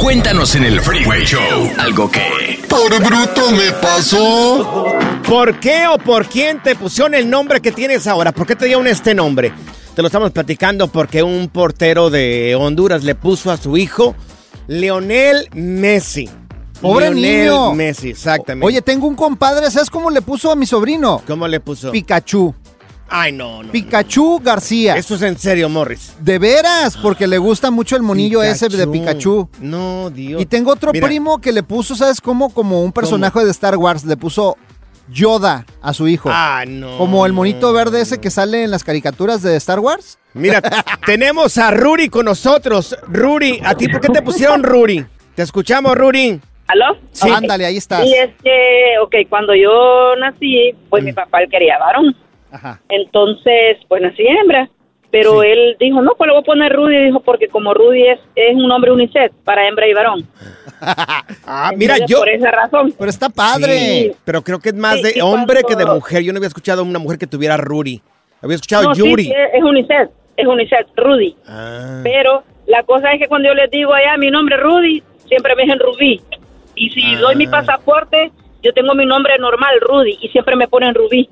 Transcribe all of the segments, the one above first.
Cuéntanos en el Freeway Show algo que... Por bruto me pasó. ¿Por qué o por quién te pusieron el nombre que tienes ahora? ¿Por qué te dieron este nombre? Te lo estamos platicando porque un portero de Honduras le puso a su hijo Leonel Messi. Pobre Lionel niño. Messi, exactamente. Oye, tengo un compadre, ¿sabes cómo le puso a mi sobrino? ¿cómo le puso? Pikachu. Ay, no, no. Pikachu García. Eso es en serio, Morris. De veras, porque le gusta mucho el monillo ese de Pikachu. No, Dios. Y tengo otro Mira, primo que le puso, ¿sabes cómo? Como un personaje de Star Wars. Le puso Yoda a su hijo. Ah, no. Como el monito verde ese que sale en las caricaturas de Star Wars. Mira, tenemos a Ruri con nosotros. Ruri, ¿a ti por qué te pusieron Ruri? Te escuchamos, Ruri. ¿Aló? Sí. Ándale, ahí estás. Y es que, ok, cuando yo nací, pues mi papá él quería varón. Ajá. Entonces, pues nací hembra. Pero él dijo, no, pues le voy a poner Rudy. Dijo, porque como Rudy es, es un nombre unisex para hembra y varón. Ah, mira, yo. Por esa razón. Pero está padre. Sí, pero creo que es más Sí, de hombre que de mujer. Yo no había escuchado a una mujer que tuviera Ruri. Había escuchado No, Yuri. es, unisex. Es unisex, Rudy. Ah. Pero la cosa es que cuando yo les digo allá mi nombre es Rudy, siempre me dicen Rubí. Y si doy Ah. mi pasaporte, yo tengo mi nombre normal, Rudy, y siempre me ponen Rubí.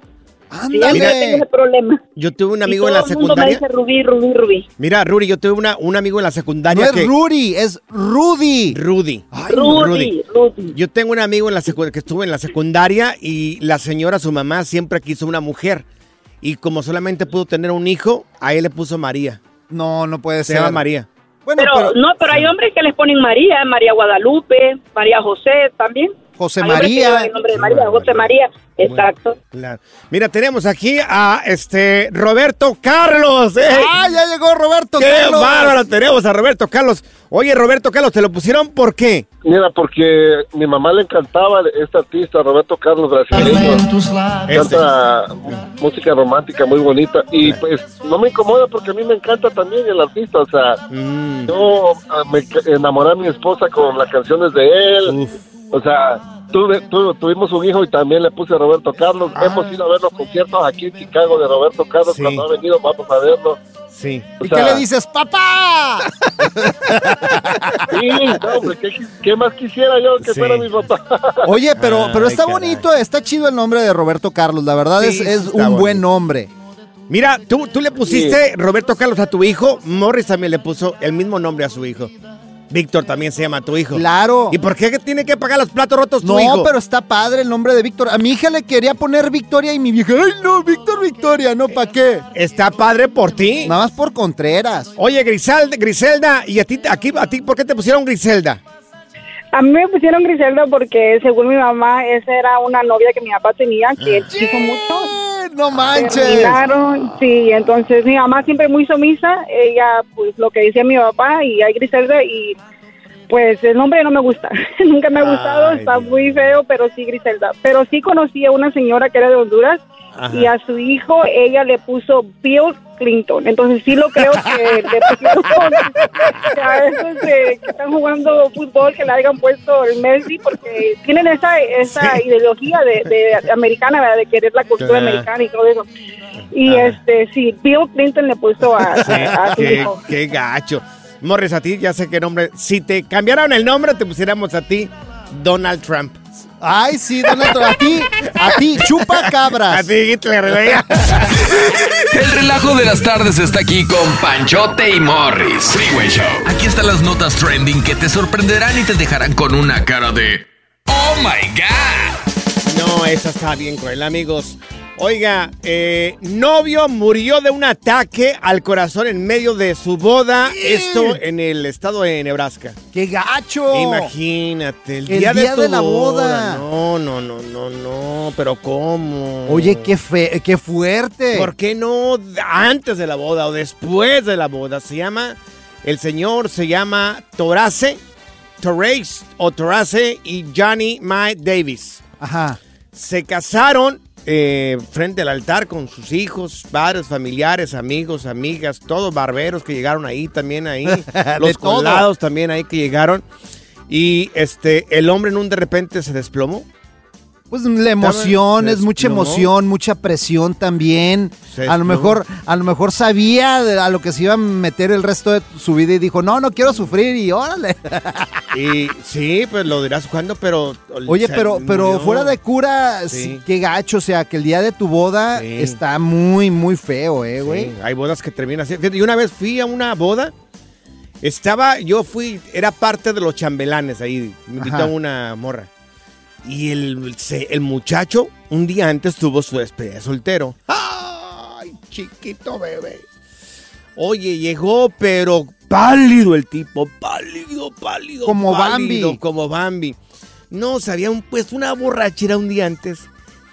Sí, ya Ándale. tengo ese problema. Yo tuve un Y amigo en la el mundo me secundaria. dice Rubí, Rubí, Rubí. Mira, Ruri, yo tuve una, un amigo en la No secundaria es que. Rudy, es Rudy. Rudy. Rudy, Rudy. Yo tengo un amigo en la secu- que estuvo en la secundaria y la señora, su mamá, siempre quiso una mujer. Y como solamente pudo tener un hijo, a él le puso María. No, no puede Se ser. llama María. Bueno, Pero, pero, no, pero hay hombres que les ponen María, María Guadalupe, María José también. José Hay María. el nombre de María, José María, exacto. Claro. Mira, tenemos aquí a este Roberto Carlos. ¡eh! ¡Ah, ya llegó Roberto ¡Qué Carlos! bárbaro! Tenemos a Roberto Carlos. Oye, Roberto Carlos, ¿te lo pusieron por qué? Mira, porque mi mamá le encantaba este artista, Roberto Carlos brasileño. Este. Canta música romántica muy bonita. Y pues no me incomoda porque a mí me encanta también el artista. O sea, Mm, yo ah, me enamoré a mi esposa con las canciones de él. uf. O sea, tuve, tu- tuvimos un hijo y también le puse Roberto Carlos. Hemos ido a ver los conciertos aquí en Chicago de Roberto Carlos. Ah. Sí. Cuando ha venido, vamos a verlo. Sí. O ¿Y sea, qué le dices? ¡Papá! Sí, no, hombre, ¿qué, qué más quisiera yo que Sí. fuera mi papá? Oye, pero, pero Ay, está bonito, está chido el nombre de Roberto Carlos. La verdad Sí, es, es un buen nombre. Mira, tú, tú le pusiste Roberto Carlos a tu hijo. Morris también le puso el mismo nombre a su hijo. Víctor también se llama tu hijo. Claro. ¿Y por qué tiene que pagar los platos rotos tu No, hijo? pero está padre el nombre de Víctor. A mi hija le quería poner Victoria y mi vieja, ay no, Víctor Victoria, no, ¿para qué? Está padre por ti. Nada más por Contreras. Oye, Griselda, Griselda, ¿y a ti, aquí, a ti por qué te pusieron Griselda? A mí me pusieron Griselda porque según mi mamá esa era una novia que mi papá tenía que él quiso mucho. Eh, No manches. Terminaron, sí, entonces mi mamá siempre muy sumisa, ella pues lo que decía mi papá y hay Griselda y pues el nombre no me gusta, nunca me ha gustado, Ay, está Dios. muy feo, pero sí Griselda. Pero sí conocí a una señora que era de Honduras Ajá. y a su hijo ella le puso Bill Clinton, entonces sí lo creo que le pusieron que a esos de que están jugando fútbol que le hayan puesto el Messi porque tienen esa esa Sí. ideología de, de americana ¿verdad? de querer la cultura americana y todo eso y este sí Bill Clinton le puso a, a, a su qué, hijo qué gacho. Morris, a ti ya sé qué nombre. Si te cambiaran el nombre, te pusiéramos a ti Donald Trump. Ay, sí, Donald Trump. A ti, a ti, chupa A cabras. ti, Hitler, güey. El relajo de las tardes está aquí con Panchote y Morris. Freeway Show. Aquí están las notas trending que te sorprenderán y te dejarán con una cara de ¡Oh my God! No, esa está bien cruel, amigos. Oiga, eh, novio murió de un ataque al corazón en medio de su boda. Esto en el estado de Nebraska. ¡Qué gacho! Imagínate, el, El día, de, tu de la boda. No, no, no, no, no. Pero ¿cómo? Oye, qué, fe qué fuerte. ¿Por qué no antes de la boda o después de la boda? Se llama, el señor se llama Torace, Torres o Torace y Johnny Mae Davis. Ajá. Se casaron eh, frente al altar con sus hijos, padres, familiares, amigos, amigas, todos barberos que llegaron ahí también ahí, los colados también ahí que llegaron. Y este, el hombre en un de repente se desplomó. Pues la emoción, es mucha emoción, mucha presión también. A lo mejor, a lo mejor sabía de- a lo que se iba a meter el resto de su vida y dijo, no, no quiero sufrir y órale. Y sí, pues lo dirás cuando, pero. Oye, pero, pero fuera de cura, Sí. qué gacho, o sea, que el día de tu boda Sí. está muy, muy feo, eh, güey. Sí, hay bodas que terminan así. Y una vez fui a una boda. Estaba, yo fui, era parte de los chambelanes ahí. Me invitó Ajá. una morra. Y el, el muchacho, un día antes tuvo su despedida de soltero. ¡Ay, chiquito bebé! Oye, llegó, pero pálido el tipo, pálido, pálido. Como pálido, Bambi. Como Bambi. No, se había un, pues una borrachera un día antes.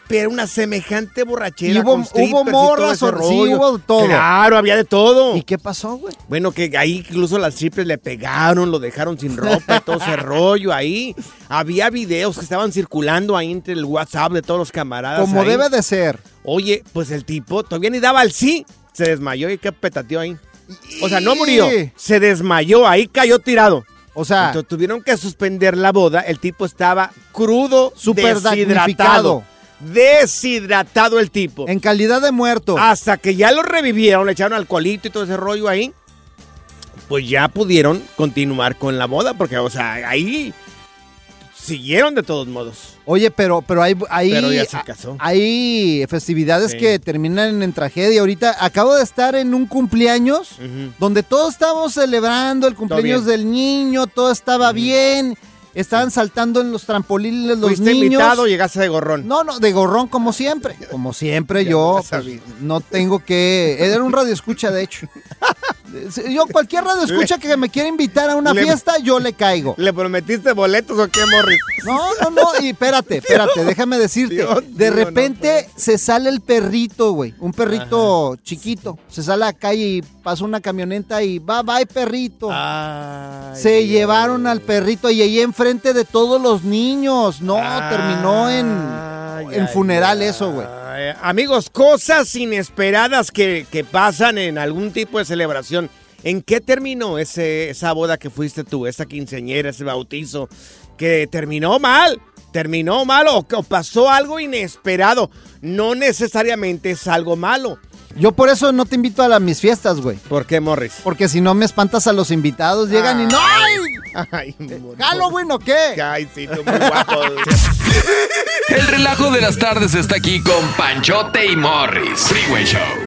Pero una semejante borrachera. Y hubo- con hubo y todo morras, ese sí, hubo todo. Claro, había de todo. ¿Y qué pasó, güey? Bueno, que ahí incluso las strippers le pegaron, lo dejaron sin ropa, y todo ese rollo ahí. Había videos que estaban circulando ahí entre el WhatsApp de todos los camaradas. Como ahí. debe de ser. Oye, pues el tipo todavía ni daba al sí. Se desmayó y qué petateó ahí. O sea, no murió. Se desmayó, ahí cayó tirado. O sea, Entonces tuvieron que suspender la boda. El tipo estaba crudo, Súper deshidratado. Deshidratado el tipo. en calidad de muerto. Hasta que ya lo revivieron, le echaron alcoholito y todo ese rollo ahí. Pues ya pudieron continuar con la boda, porque, o sea, ahí siguieron de todos modos. Oye, pero, pero hay, hay, Pero ya se casó. hay festividades Sí. que terminan en tragedia. Ahorita acabo de estar en un cumpleaños donde todos estábamos celebrando el cumpleaños del niño, todo estaba bien, estaban saltando en los trampolines los Fuiste niños. invitado, llegaste de gorrón. No, no, de gorrón como siempre. Como siempre yo pues, no tengo que... Era un radio escucha, de hecho. Yo cualquier radio escucha que me quiera invitar a una Le- fiesta, yo le caigo. ¿Le prometiste boletos o qué, Morris? No, no, no, y espérate, espérate, déjame decirte. Dios de no repente se sale el perrito, güey. Un perrito chiquito. Se sale a la calle y pasa una camioneta y va, bye, perrito. Ay, se Dios. llevaron al perrito y ahí enfrente de todos los niños. No, terminó en, Ay, en funeral ay. eso, güey. Amigos, cosas inesperadas que, que pasan en algún tipo de celebración. ¿En qué terminó ese, esa boda que fuiste tú, esa quinceañera, ese bautizo? Que terminó mal, terminó mal o, o pasó algo inesperado. No necesariamente es algo malo. Yo por eso no te invito a la- mis fiestas, güey. ¿Por qué, Morris? Porque si no me espantas a los invitados, llegan y no. ¡Ay! ¿Halloween o qué? Ay, sí, tú muy guapo. El relajo de las tardes está aquí con Panchote y Morris. Freeway Show.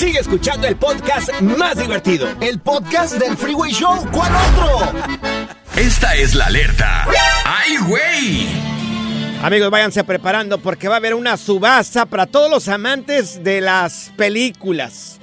Sigue escuchando el podcast más divertido. El podcast del Freeway Show. ¿Cuál otro? Esta es la alerta. ¡Ay, güey! Amigos, váyanse preparando porque va a haber una subasta para todos los amantes de las películas.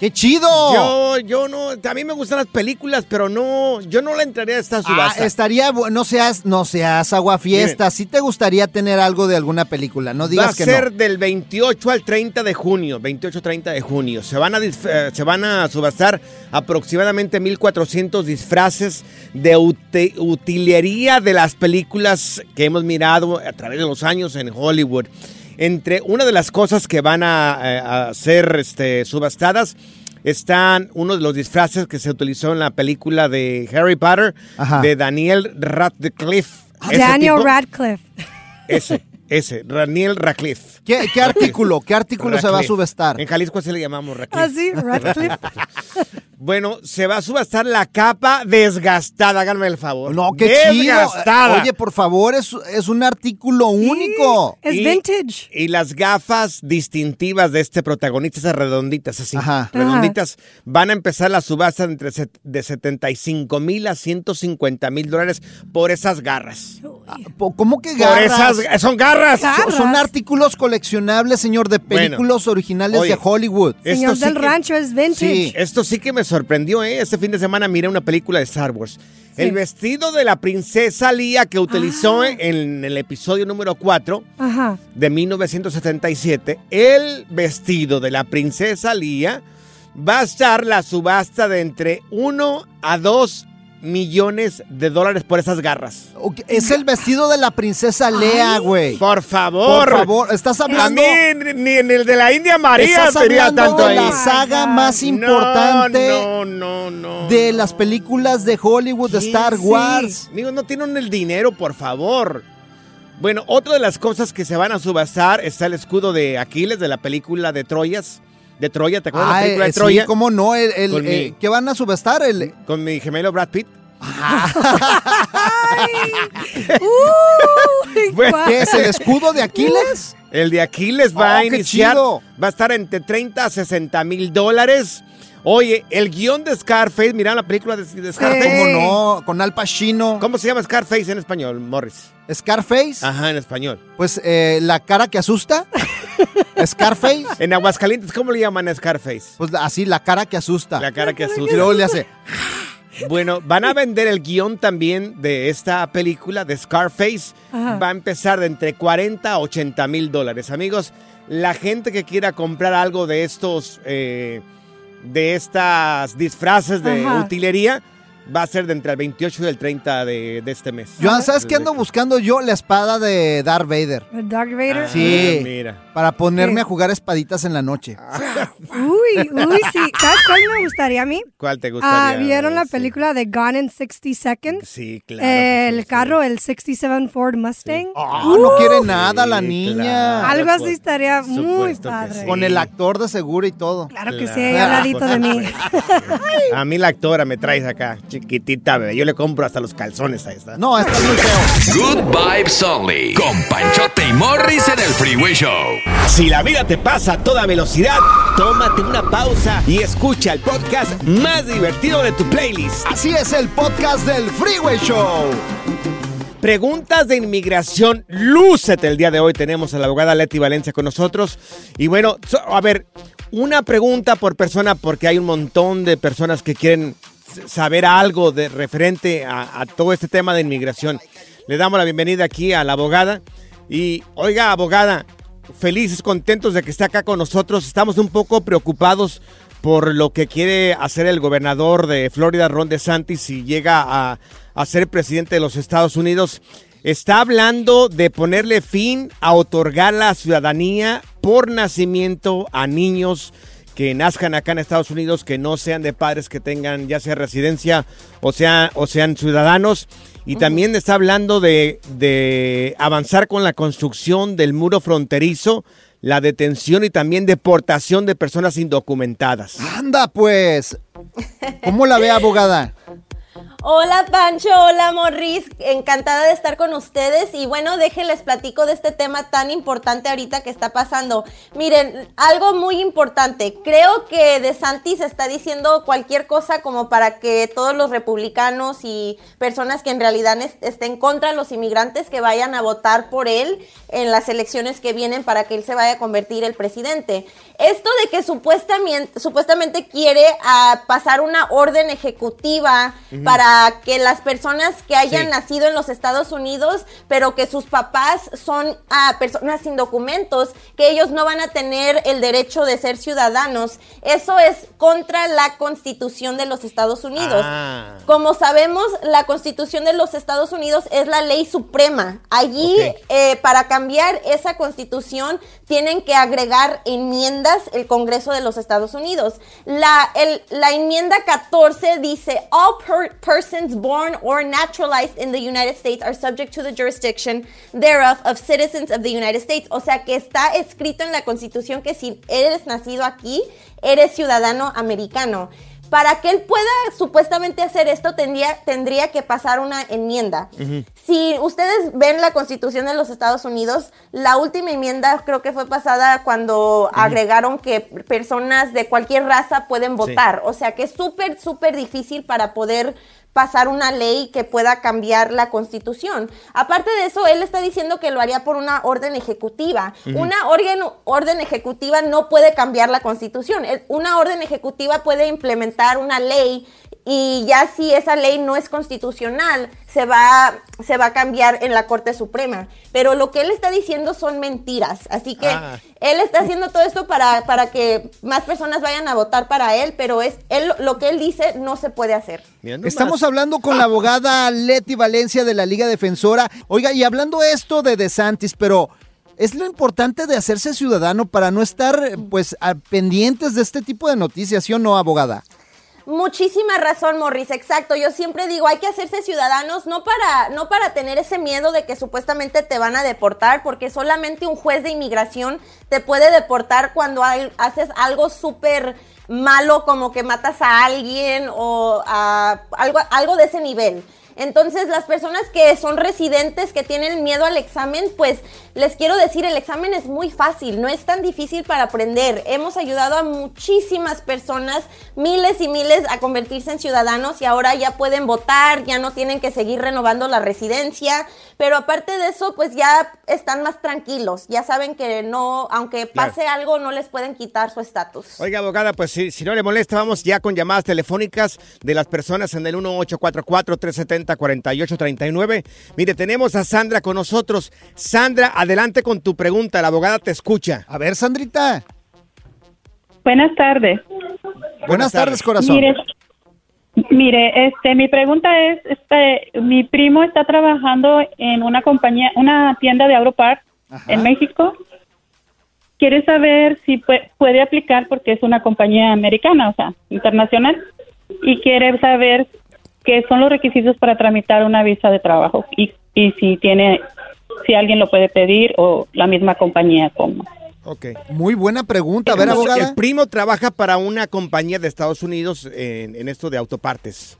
¡Qué chido! Yo, yo no, a mí me gustan las películas, pero no, yo no le entraría a esta Ah, subasta. estaría bu- no seas, no seas aguafiesta. Sí te gustaría tener algo de alguna película, no Va a digas que ser no. del 28 al 30 de junio, 28-30 de junio. Se van, a eh, se van a subastar aproximadamente 1.400 disfraces de utilería de las películas que hemos mirado a través de los años en Hollywood. Entre una de las cosas que van a, eh, a ser este, subastadas están uno de los disfraces que se utilizó en la película de Harry Potter Ajá. de Daniel Radcliffe. Ese Daniel tipo- Radcliffe. ese. Ese, Daniel Radcliffe. ¿Qué, qué artículo? ¿Qué artículo se va a subestar? En Jalisco así le llamamos Radcliffe. Así, Radcliffe. Bueno, se va a subastar la capa desgastada, háganme el favor. No, qué Desgastada. chido. Oye, por favor, es, es un artículo único. Es Y- vintage. Y las gafas distintivas de este protagonista, esas redonditas así, Ajá. redonditas, van a empezar la subasta entre de 75 mil a 150 mil dólares por esas garras. Po- ¿Cómo que Por garras? esas, son garras. Gar- Son- Son artículos coleccionables, señor, de Bueno. películas originales Oye. de Hollywood. Señor Esto sí del que- rancho es vintage. Sí. Esto sí que me sorprendió, ¿eh? Este fin de semana miré una película de Star Wars. El vestido de la princesa Leia que utilizó Ah. en el episodio número 4 Ajá. de 1977, el vestido de la princesa Leia va a estar la subasta de entre 1 a 2 millones de dólares por esas garras. Es el vestido de la princesa Lea, güey. Por favor. Por favor, estás A hablando... mí ni- ni en el de la India María Estás sería hablando tanto de ahí. la saga más importante No, no, no. no de las películas de Hollywood, de Star Sí, Wars. Amigos, no tienen el dinero, por favor. Bueno, otra de las cosas que se van a subastar está el escudo de Aquiles de la película de Troyas. De Troya, ¿te acuerdas de la Ah, película de eh, Troya? sí, cómo no, el, el, eh, mi- ¿qué van a subestar? El, Con mi gemelo Brad Pitt. Uy, Bueno, guau. ¿Qué es el escudo de Aquiles? El de Aquiles va Oh, a iniciar, chido. va a estar entre 30 a 60 mil dólares. Oye, el guion de Scarface, mira la película de, de Scarface. Sí. ¿Cómo no? Con Al Pacino. ¿Cómo se llama Scarface en español, Morris? Scarface. Ajá, en español. Pues eh, la cara que asusta. Scarface. En Aguascalientes, ¿cómo le llaman a Scarface? Pues así, la cara que asusta. La cara que y asusta. luego le hace. Bueno, van a vender el guion también de esta película de Scarface. Ajá. Va a empezar de entre 40 a 80 mil dólares. Amigos, la gente que quiera comprar algo de estos, eh, de estas disfraces de Ajá. utilería, va a ser de entre el 28 y el 30 de, de este mes. Joan, ¿sabes qué ando buscando yo? La espada de Darth Vader. Darth Vader. Ah, Sí. Mira. Para ponerme a jugar espaditas en la noche. Uy, uy, sí. ¿Sabes cuál me gustaría a mí? ¿Cuál te gustaría? Ah, ¿Vieron la Sí. película de Gone in 60 Seconds? Sí, claro. el sí, carro, el 67 Ford Mustang. Ah, no quiere nada la niña. claro, Algo así estaría muy padre. sí. Con el actor de seguro y todo. Claro que sí, Claro. al ladito de mí. A mí la actora me traes acá, chiquitita, bebé. Yo le compro hasta los calzones a esta. No, está muy feo. Good Vibes Only. Con Panchote y Morris en el Freeway Show. Si la vida te pasa a toda velocidad, tómate una pausa y escucha el podcast más divertido de tu playlist. Así es el podcast del Freeway Show. Preguntas de inmigración, lúcete el día de hoy. Tenemos a la abogada Leti Valencia con nosotros. Y bueno, a ver, una pregunta por persona porque hay un montón de personas que quieren saber algo de referente a, todo este tema de inmigración. Le damos la bienvenida aquí a la abogada. Y oiga, abogada, felices, contentos de que esté acá con nosotros. Estamos un poco preocupados por lo que quiere hacer el gobernador de Florida, Ron DeSantis, si llega a ser presidente de los Estados Unidos. Está hablando de ponerle fin a otorgar la ciudadanía por nacimiento a niños que nazcan acá en Estados Unidos, que no sean de padres que tengan ya sea residencia o, sea, o sean ciudadanos. Y también está hablando de, de avanzar con la construcción del muro fronterizo, la detención y también deportación de personas indocumentadas. Anda, pues. ¿Cómo la ve, abogada? Hola Pancho, hola Morris, encantada de estar con ustedes y bueno, déjenles platico de este tema tan importante ahorita que está pasando. Miren, algo muy importante, creo que De Santis está diciendo cualquier cosa como para que todos los republicanos y personas que en realidad es- estén contra los inmigrantes que vayan a votar por él en las elecciones que vienen para que él se vaya a convertir el presidente. Esto de que supuestamente, supuestamente quiere ah, pasar una orden ejecutiva para que las personas que hayan Sí. nacido en los Estados Unidos, pero que sus papás son ah, personas sin documentos, que ellos no van a tener el derecho de ser ciudadanos. Eso es contra la constitución de los Estados Unidos. Ah. Como sabemos, la constitución de los Estados Unidos es la ley suprema. Allí, eh, para cambiar esa constitución, tienen que agregar enmiendas el Congreso de los Estados Unidos. La, enmienda 14 dice, all per- persons persons born or naturalized in the United States are subject to the jurisdiction thereof of citizens of the United States. O sea que está escrito en la Constitución que si eres nacido aquí, eres ciudadano americano. Para que él pueda supuestamente hacer esto, tendría, tendría que pasar una enmienda. Si ustedes ven la Constitución de los Estados Unidos, la última enmienda creo que fue pasada cuando agregaron que personas de cualquier raza pueden votar. O sea que es súper, súper difícil para poder pasar una ley que pueda cambiar la constitución. Aparte de eso, él está diciendo que lo haría por una orden ejecutiva. Una orden, orden ejecutiva no puede cambiar la constitución. Una orden ejecutiva puede implementar una ley y ya si esa ley no es constitucional, se va, se va a cambiar en la Corte Suprema. Pero lo que él está diciendo son mentiras. Así que Ah. él está haciendo todo esto para, para que más personas vayan a votar para él, pero es él, lo que él dice no se puede hacer. Estamos hablando con la abogada Leti Valencia de la Liga Defensora. Oiga, y hablando esto de DeSantis, pero es lo importante de hacerse ciudadano para no estar, pues, a- pendientes de este tipo de noticias, ¿sí o no, abogada? Muchísima razón, Morris, exacto. Yo siempre digo, hay que hacerse ciudadanos no para no para tener ese miedo de que supuestamente te van a deportar, porque solamente un juez de inmigración te puede deportar cuando haces algo súper malo como que matas a alguien o a algo algo de ese nivel. Entonces, las personas que son residentes, que tienen miedo al examen, pues les quiero decir, el examen es muy fácil, no es tan difícil para aprender. Hemos ayudado a muchísimas personas, miles y miles, a convertirse en ciudadanos y ahora ya pueden votar, ya no tienen que seguir renovando la residencia. Pero aparte de eso, pues ya están más tranquilos, ya saben que no, aunque Claro. pase algo, no les pueden quitar su estatus. Oiga, abogada, pues si, si no le molesta, vamos ya con llamadas telefónicas de las personas en el 1844-370-4839. Mire, tenemos a Sandra con nosotros. Sandra, adelante con tu pregunta. La abogada te escucha. A ver, Sandrita. Buenas tardes. Buenas tardes, corazón. Mire, mire, este, mi pregunta es, este, mi primo está trabajando en una compañía, una tienda de Auropart en México. Quiere saber si pue- puede aplicar porque es una compañía americana, o sea, internacional, y quiere saber qué son los requisitos para tramitar una visa de trabajo y, y si tiene, si alguien lo puede pedir o la misma compañía como. Ok. Muy buena pregunta. A ver, abogada. El primo trabaja para una compañía de Estados Unidos en, en esto de autopartes.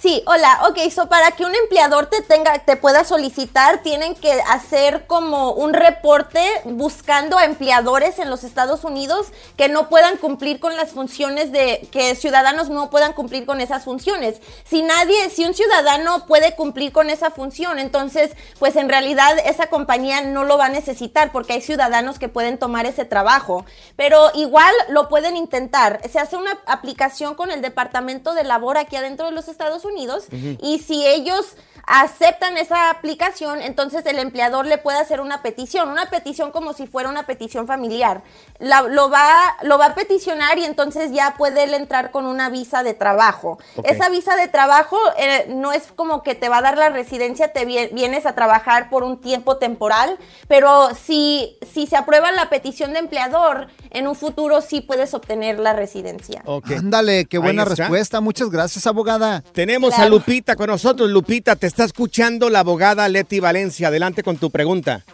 Sí, hola, ok, so para que un empleador te tenga, te pueda solicitar, tienen que hacer como un reporte buscando a empleadores en los Estados Unidos que no puedan cumplir con las funciones de, que ciudadanos no puedan cumplir con esas funciones. Si nadie, si un ciudadano puede cumplir con esa función, entonces, pues en realidad esa compañía no lo va a necesitar porque hay ciudadanos que pueden tomar ese trabajo. Pero igual lo pueden intentar. Se hace una aplicación con el Departamento de Labor aquí adentro de los Estados Unidos Ujú. y si ellos aceptan esa aplicación, entonces el empleador le puede hacer una petición, una petición como si fuera una petición familiar. La- lo, va, lo va a peticionar y entonces ya puede él entrar con una visa de trabajo. Esa visa de trabajo eh, no es como que te va a dar la residencia, te vie- vienes a trabajar por un tiempo temporal, pero si, si se aprueba la petición de empleador, en un futuro sí puedes obtener la residencia. Ándale, qué buena respuesta. Muchas gracias, abogada. Tenemos a Lupita con nosotros. Lupita, te está escuchando la abogada Leti Valencia. Adelante con tu pregunta.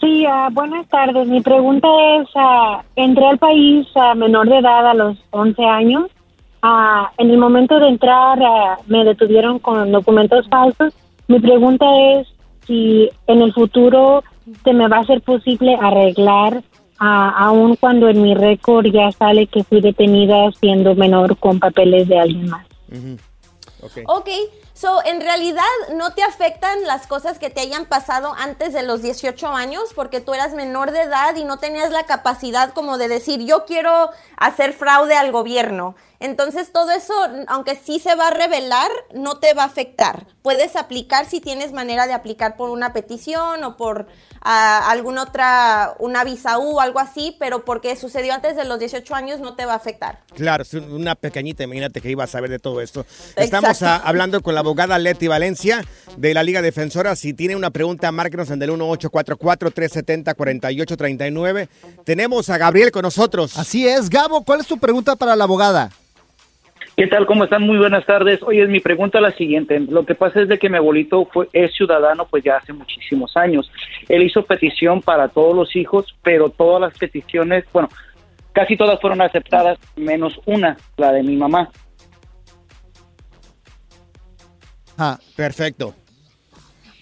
Sí, ah, buenas tardes. Mi pregunta es, ah, entré al país a menor de edad a los 11 años. Ah, en el momento de entrar ah, me detuvieron con documentos falsos. Mi pregunta es si en el futuro se me va a ser posible arreglar, ah, aun cuando en mi récord ya sale que fui detenida siendo menor con papeles de alguien más. Ok, so en realidad no te afectan las cosas que te hayan pasado antes de los 18 años porque tú eras menor de edad y no tenías la capacidad como de decir yo quiero hacer fraude al gobierno. Entonces todo eso, aunque sí se va a revelar, no te va a afectar. Puedes aplicar si tienes manera de aplicar por una petición o por ah, alguna otra, una visa U o algo así, pero porque sucedió antes de los 18 años no te va a afectar. Claro, es una pequeñita, imagínate que iba a saber de todo esto. Estamos Exacto. hablando con la abogada Leti Valencia de la Liga Defensora. Si tiene una pregunta, márquenos en el 1844-370-4839. Tenemos a Gabriel con nosotros. Así es, Gabo, ¿cuál es tu pregunta para la abogada? ¿Qué tal? ¿Cómo están? Muy buenas tardes. Oye, mi pregunta es la siguiente. Lo que pasa es de que mi abuelito fue, es ciudadano pues ya hace muchísimos años. Él hizo petición para todos los hijos, pero todas las peticiones, bueno, casi todas fueron aceptadas, menos una, la de mi mamá. Ah, perfecto.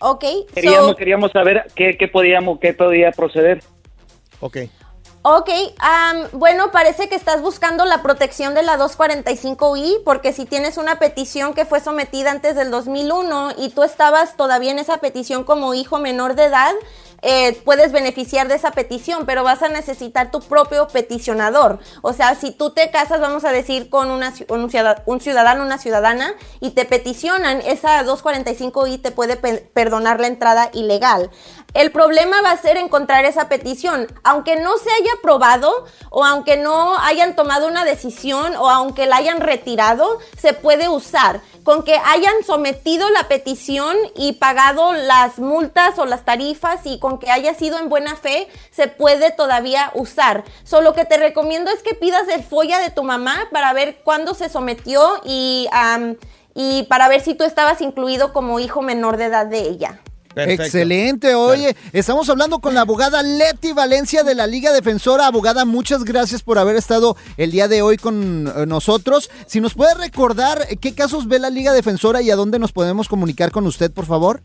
Ok, Queríamos, so- queríamos saber qué, qué podíamos, qué podía proceder. Ok. Ok, am, bueno, parece que estás buscando la protección de la 245i, porque si tienes una petición que fue sometida antes del 2001 y tú estabas todavía en esa petición como hijo menor de edad, eh, puedes beneficiar de esa petición, pero vas a necesitar tu propio peticionador. O sea, si tú te casas, vamos a decir, con una un, ciudad- un ciudadano, una ciudadana, y te peticionan, esa 245i te puede pe- perdonar la entrada ilegal. El problema va a ser encontrar esa petición. Aunque no se haya aprobado o aunque no hayan tomado una decisión o aunque la hayan retirado, se puede usar. Con que hayan sometido la petición y pagado las multas o las tarifas y con que haya sido en buena fe, se puede todavía usar. Solo que te recomiendo es que pidas el folla de tu mamá para ver cuándo se sometió y, y para ver si tú estabas incluido como hijo menor de edad de ella. Excelente, oye, estamos hablando con la abogada Leti Valencia de la Liga Defensora. Abogada, muchas gracias por haber estado el día de hoy con eh, nosotros. Si nos puede recordar eh, qué casos ve la Liga Defensora y a dónde nos podemos comunicar con usted, por favor.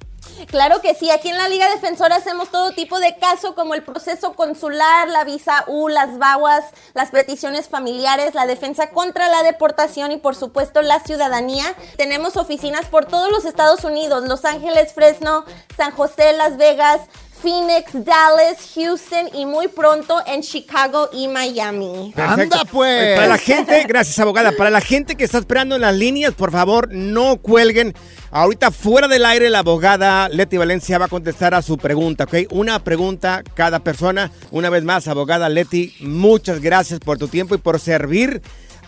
Claro que sí, aquí en la Liga Defensora hacemos todo tipo de caso como el proceso consular, la visa U, las VAWAS, las peticiones familiares, la defensa contra la deportación y por supuesto la ciudadanía. Tenemos oficinas por todos los Estados Unidos, Los Ángeles, Fresno, San José, Las Vegas, Phoenix, Dallas, Houston y muy pronto en Chicago y Miami. Perfecto. pues. Para la gente, gracias abogada, para la gente que está esperando en las líneas, por favor, no cuelguen. Ahorita fuera del aire la abogada Leti Valencia va a contestar a su pregunta, ¿ok? Una pregunta cada persona. Una vez más, abogada Leti, muchas gracias por tu tiempo y por servir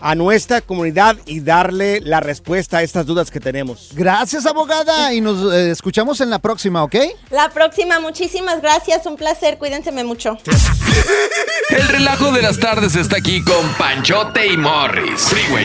a nuestra comunidad y darle la respuesta a estas dudas que tenemos. Gracias, abogada, y nos eh, escuchamos en la próxima, ¿ok? La próxima, muchísimas gracias, un placer, cuídense mucho. El relajo de las tardes está aquí con Panchote y Morris. Freeway.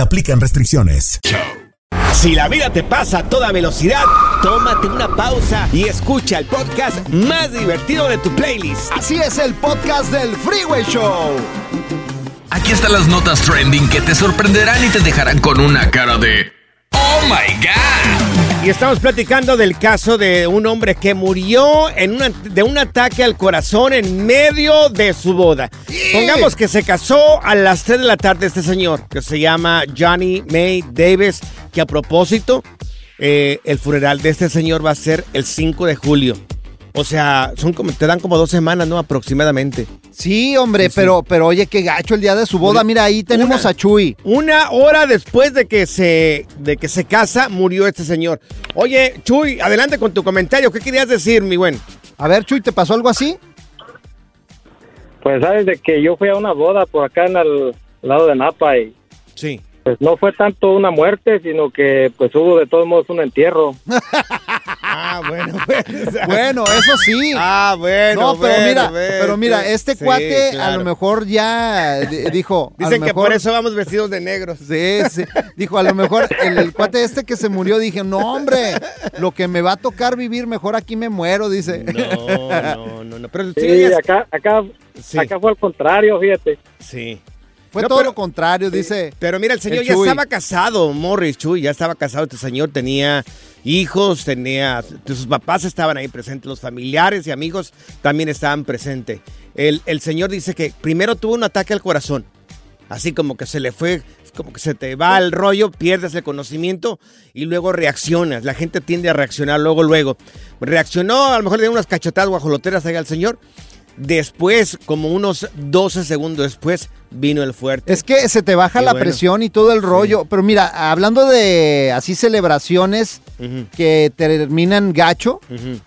se aplican restricciones. Si la vida te pasa a toda velocidad, tómate una pausa y escucha el podcast más divertido de tu playlist. Así es el podcast del Freeway Show. Aquí están las notas trending que te sorprenderán y te dejarán con una cara de ¡Oh my God! Y estamos platicando del caso de un hombre que murió en una- de un ataque al corazón en medio de su boda. Pongamos que se casó a las 3 de la tarde este señor, que se llama Johnny May Davis, que a propósito, eh, el funeral de este señor va a ser el 5 de julio. O sea, son como, te dan como dos semanas, ¿no? Aproximadamente. Sí, hombre, pero, pero oye, qué gacho el día de su boda. Mira, ahí tenemos Una- a Chuy. Una hora después de que se de que se casa, murió este señor. Oye, Chuy, adelante con tu comentario. ¿Qué querías decir, mi buen? A ver, Chuy, ¿te pasó algo así? Pues sabes de que yo fui a una boda por acá en el lado de Napa y Sí. pues no fue tanto una muerte, sino que pues hubo de todos modos un entierro. Ah, bueno, Bueno, eso sí. Ah, bueno. No, pero bueno, mira, bueno. pero mira, este Sí, cuate a lo mejor ya di- dijo. a lo Dicen que por eso vamos vestidos de negros. Sí, sí. Dijo, a lo mejor el, el cuate este que se murió, dije, no, hombre, lo que me va a tocar vivir, mejor aquí me muero, dice. No, no, no, no. Pero Sí, sí, acá, acá, acá fue al contrario, fíjate. Sí. Fue No, todo pero- lo contrario, dice. Pero mira, el señor el ya estaba casado, Morris Chuy, ya estaba casado. Este señor tenía hijos, tenía. Sus papás estaban ahí presentes, los familiares y amigos también estaban presentes. El, el señor dice que primero tuvo un ataque al corazón. Así como que se le fue, como que se te va el rollo, pierdes el conocimiento y luego reaccionas. La gente tiende a reaccionar luego, luego. Reaccionó, a lo mejor le dio unas cachetadas guajoloteras ahí al señor. Después, como unos 12 segundos después, vino el fuerte. Es que se te baja la bueno. presión y todo el rollo. Pero mira, hablando de así celebraciones que terminan gacho,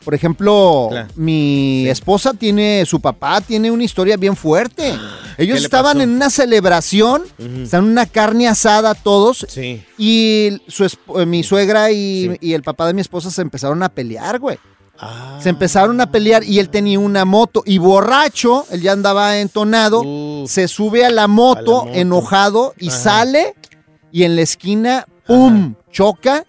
por ejemplo, Claro. mi esposa tiene, su papá tiene una historia bien fuerte. Ellos ¿Qué le estaban pasó? en una celebración, están en una carne asada todos, Sí. y su eh, mi suegra y, y el papá de mi esposa se empezaron a pelear, güey. Ah. Se empezaron a pelear y él tenía una moto y borracho, él ya andaba entonado, se sube a la moto, A la moto. enojado y Ajá. sale y en la esquina, ¡pum!, choca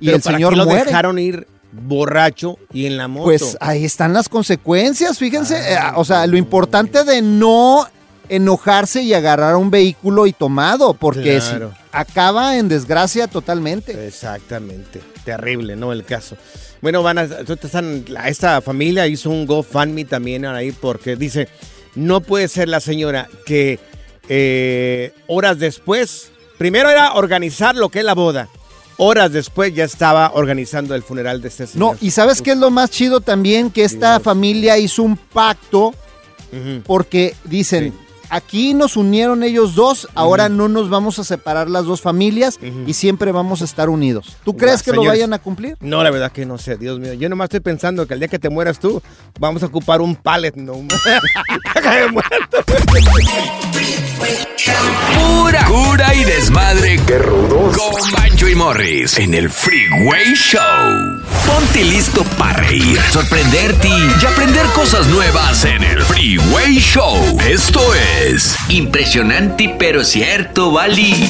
y Pero el ¿para señor qué lo muere. dejaron ir borracho y en la moto. Pues ahí están las consecuencias, fíjense, eh, o sea, lo importante de no enojarse y agarrar un vehículo y tomado, porque Claro. acaba en desgracia totalmente. Exactamente. Terrible, ¿no? El caso. Bueno, van a, esta familia hizo un GoFundMe también ahí porque dice, no puede ser la señora que eh, horas después, primero era organizar lo que es la boda, horas después ya estaba organizando el funeral de este señor. No, y ¿sabes qué es lo más chido también? Que esta familia hizo un pacto porque dicen, aquí nos unieron ellos dos, ahora no nos vamos a separar las dos familias y siempre vamos a estar unidos. ¿Tú crees que lo vayan a cumplir? No, la verdad que no sé, Dios mío. Yo nomás estoy pensando que el día que te mueras tú, vamos a ocupar un pallet, no un... Pura cura y desmadre. ¡Qué rudos! Con Bancho y Morris en el Freeway Show. Ponte listo para reír, sorprenderte y aprender cosas nuevas en el Freeway Show. Esto es Impresionante pero cierto, Bali.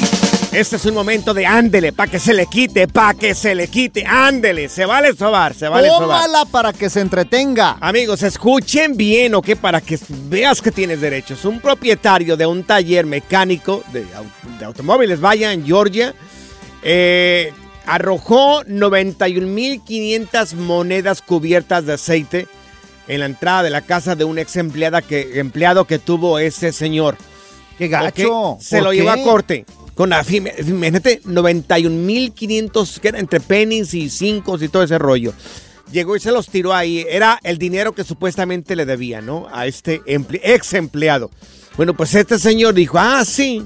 Este es un momento de ándele, para que se le quite, para que se le quite, ándele, se vale sobar, se vale sobar. Tómala para que se entretenga. Amigos, escuchen bien, ¿ok? Para que veas que tienes derechos. Un propietario de un taller mecánico de, au- de automóviles, vaya, en Georgia, eh, arrojó 91.500 monedas cubiertas de aceite en la entrada de la casa de un ex empleada que, empleado que tuvo ese señor. ¡Qué gacho! ¿ok? Se ¿Por lo llevó qué? a corte. Con la, imagínate, 91.500, que era entre pennies y cinco y todo ese rollo. Llegó y se los tiró ahí. Era el dinero que supuestamente le debía, ¿no? A este emple- ex empleado. Bueno, pues este señor dijo, ah, sí.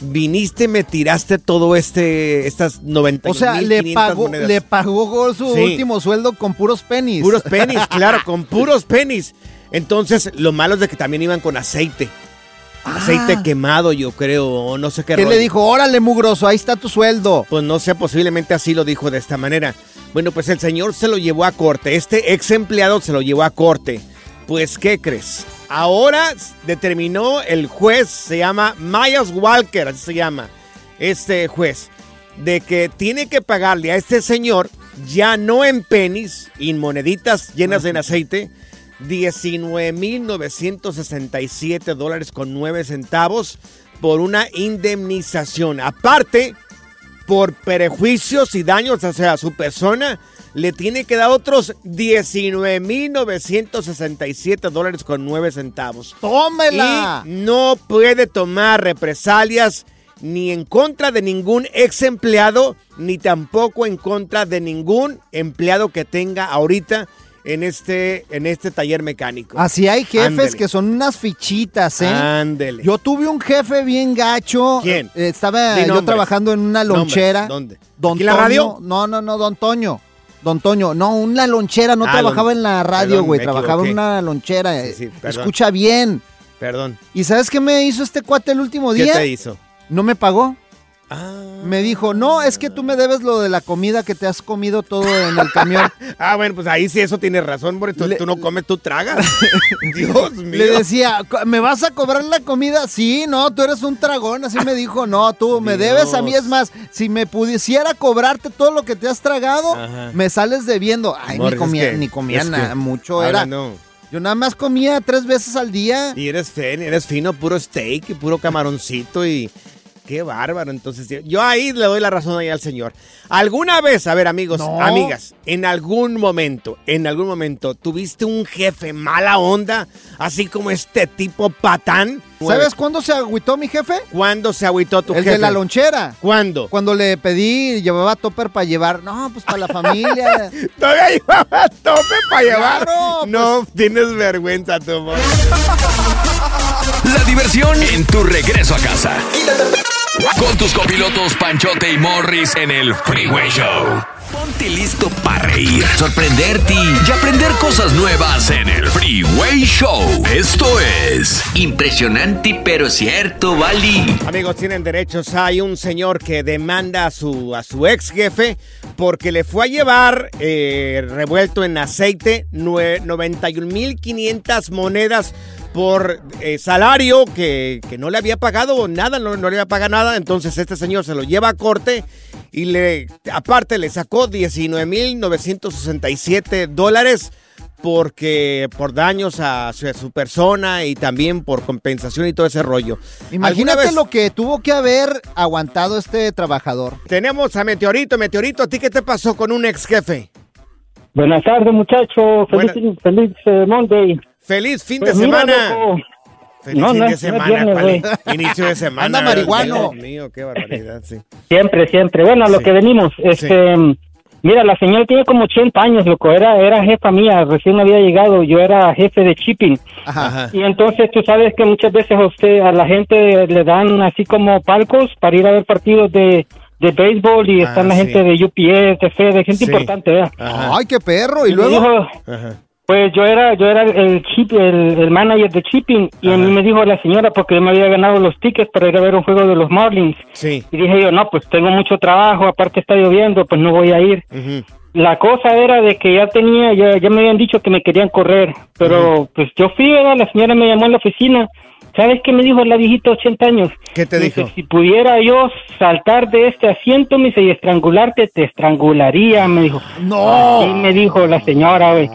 Viniste, me tiraste todo este, estas 91.500 O sea, le pagó, monedas. le pagó su Sí. último sueldo con puros pennies. Puros pennies, claro, con puros pennies. Entonces, lo malo es de que también iban con aceite. Aceite quemado, yo creo, o no sé qué Ah. ¿Qué rollo. le dijo? Órale, mugroso, ahí está tu sueldo. Pues no sé, posiblemente así lo dijo de esta manera. Bueno, pues el señor se lo llevó a corte. Este ex empleado se lo llevó a corte. Pues, ¿qué crees? Ahora determinó el juez, se llama Myers Walker, así se llama, este juez, de que tiene que pagarle a este señor, ya no en pennies y en moneditas llenas en aceite, 19.967 dólares con 9 centavos por una indemnización. Aparte, por perjuicios y daños hacia su persona, le tiene que dar otros 19.967 dólares con 9 centavos. ¡Tómela! Y no puede tomar represalias ni en contra de ningún ex empleado, ni tampoco en contra de ningún empleado que tenga ahorita en este, en este taller mecánico. Así hay jefes Ándele. que son unas fichitas, ¿eh? Ándele. Yo tuve un jefe bien gacho. ¿Quién? Eh, Estaba Di yo nombres. trabajando en una lonchera. ¿Dónde? Don ¿Aquí en la radio? No, no, no, don Toño. Don Toño, no, una lonchera, no Ah, trabajaba en la radio, güey, trabajaba en una lonchera. Sí, sí. Escucha bien. Perdón. ¿Y sabes qué me hizo este cuate el último ¿Qué día? te hizo? No me pagó. Ah. Me dijo, no, es que tú me debes lo de la comida que te has comido todo en el camión. Ah, bueno, pues ahí sí eso tiene razón, porque tú, tú no comes, tú tragas. Dios mío. Le decía, "Co- ¿me vas a cobrar la comida? Sí, no, tú eres un tragón. Así me dijo, no, tú me debes a mí. Es más, si me pudiera cobrarte todo lo que te has tragado, Ajá. me sales debiendo. Ay, ni comía, ni comía que- nada, mucho. Ahora Era, no. Yo nada más comía tres veces al día. Y eres fino, eres fino, puro steak y puro camaroncito y... Qué bárbaro. Entonces, yo ahí le doy la razón ahí al señor. ¿Alguna vez, a ver, amigos, No. amigas, en algún momento, en algún momento, tuviste un jefe mala onda, así como este tipo patán? ¿Sabes cuándo se agüitó mi jefe? ¿Cuándo se agüitó tu El jefe? de la lonchera. ¿Cuándo? Cuando le pedí, llevaba topper para llevar. No, pues para la familia. Todavía llevaba tope para llevar. Claro, no, tienes vergüenza, tu amor. La diversión en tu regreso a casa. Con tus copilotos Panchote y Morris en el Freeway Show. Ponte listo para reír, sorprenderte y aprender cosas nuevas en el Freeway Show. Esto es impresionante pero cierto, Bali. Amigos, tienen derechos. Hay un señor que demanda a su, a su ex jefe porque le fue a llevar eh, revuelto en aceite nue- 91.500 monedas por eh, salario que, que no le había pagado nada, no, no le había pagado nada. Entonces este señor se lo lleva a corte y le, aparte le sacó 19.967 dólares porque por daños a su, a su persona y también por compensación y todo ese rollo. ¿Alguna Imagínate vez- lo que tuvo que haber aguantado este trabajador. Tenemos a Meteorito. Meteorito, ¿a ti qué te pasó con un ex jefe? Buenas tardes, muchachos. Feliz, feliz eh, Monday. Feliz fin Pues de mira, semana. loco. Feliz No, fin no de no semana. viernes, ¿cuál güey. Inicio de semana. Anda marihuano. Dios mío, qué barbaridad, sí. Siempre, siempre. Bueno, a lo Sí. que venimos. Este, Mira, la señora tiene como 80 años, loco. Era, era jefa mía, recién había llegado. Yo era jefe de shipping. Ajá. Y entonces tú sabes que muchas veces a usted, a la gente le dan así como palcos para ir a ver partidos de, de béisbol y están la Ah, sí. gente de UPS, de FED, de gente Sí. importante, ¿verdad? Ay, qué perro. Y luego. dijo, pues yo era yo era el chip, el, el manager de shipping y a mí me dijo la señora porque yo me había ganado los tickets para ir a ver un juego de los Marlins. Sí. Y dije yo, no, pues tengo mucho trabajo, aparte está lloviendo, pues no voy a ir. La cosa era de que ya tenía, ya, ya me habían dicho que me querían correr, pero pues yo fui, ¿verdad? la señora me llamó a la oficina. ¿Sabes qué me dijo la viejita de 80 años? ¿Qué te dijo? dice, si pudiera yo saltar de este asiento, me dice, y estrangularte, te estrangularía, me dijo. No. Y me dijo la señora, güey.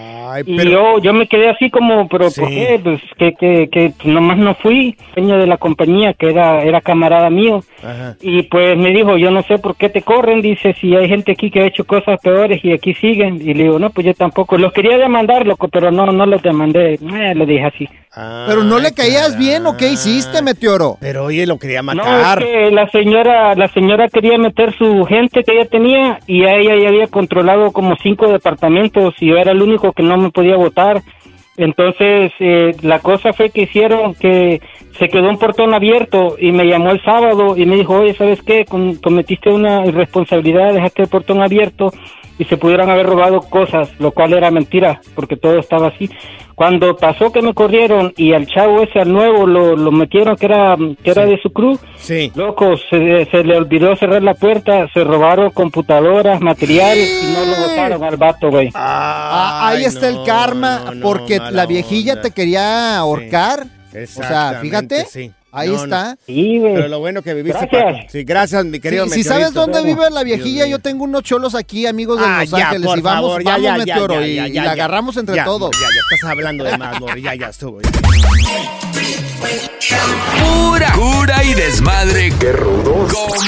y yo, yo me quedé así como, pero ¿por qué? Pues que, que, que nomás no fui, dueño de la compañía, que era, era camarada mío. Ajá. Y pues me dijo, yo no sé por qué te corren, dice, si hay gente aquí que ha hecho cosas peores y aquí siguen. Y le digo, no, pues yo tampoco. Los quería demandar, loco, pero no, no los demandé. Eh, le dije así. Pero no le caías bien o qué hiciste, Meteoro. Pero oye, lo quería No, matar. es que la señora, la señora quería meter su gente que ella tenía y a ella ya había controlado como cinco departamentos y yo era el único que no me podía votar. Entonces, eh, la cosa fue que hicieron que se quedó un portón abierto y me llamó el sábado y me dijo, oye, ¿sabes qué? Com- cometiste una irresponsabilidad, dejaste el portón abierto y se pudieron haber robado cosas, lo cual era mentira, porque todo estaba así. Cuando pasó que me corrieron y al chavo ese, al nuevo, lo, lo metieron que era, que era de su crew, Sí. loco, se, se le olvidó cerrar la puerta, se robaron computadoras, material y no lo botaron al vato, güey. Ah, ahí está el karma, porque la viejilla te quería ahorcar. O sea, fíjate, sí. Ahí No, está. Pero lo bueno que viviste. Gracias. Paco. Sí, gracias, mi querido Si, si sabes dónde vive la viejilla, yo tengo unos cholos aquí, amigos de Ah, Los ya, Ángeles, por y vamos, favor, ya, vamos, ya, ya, Meteoro, ya, y, ya, y la agarramos entre Ya, todos. Ya, ya estás hablando de más, Morri, ya, ya estuvo. ya. Pura cura y desmadre. Qué rudos. Con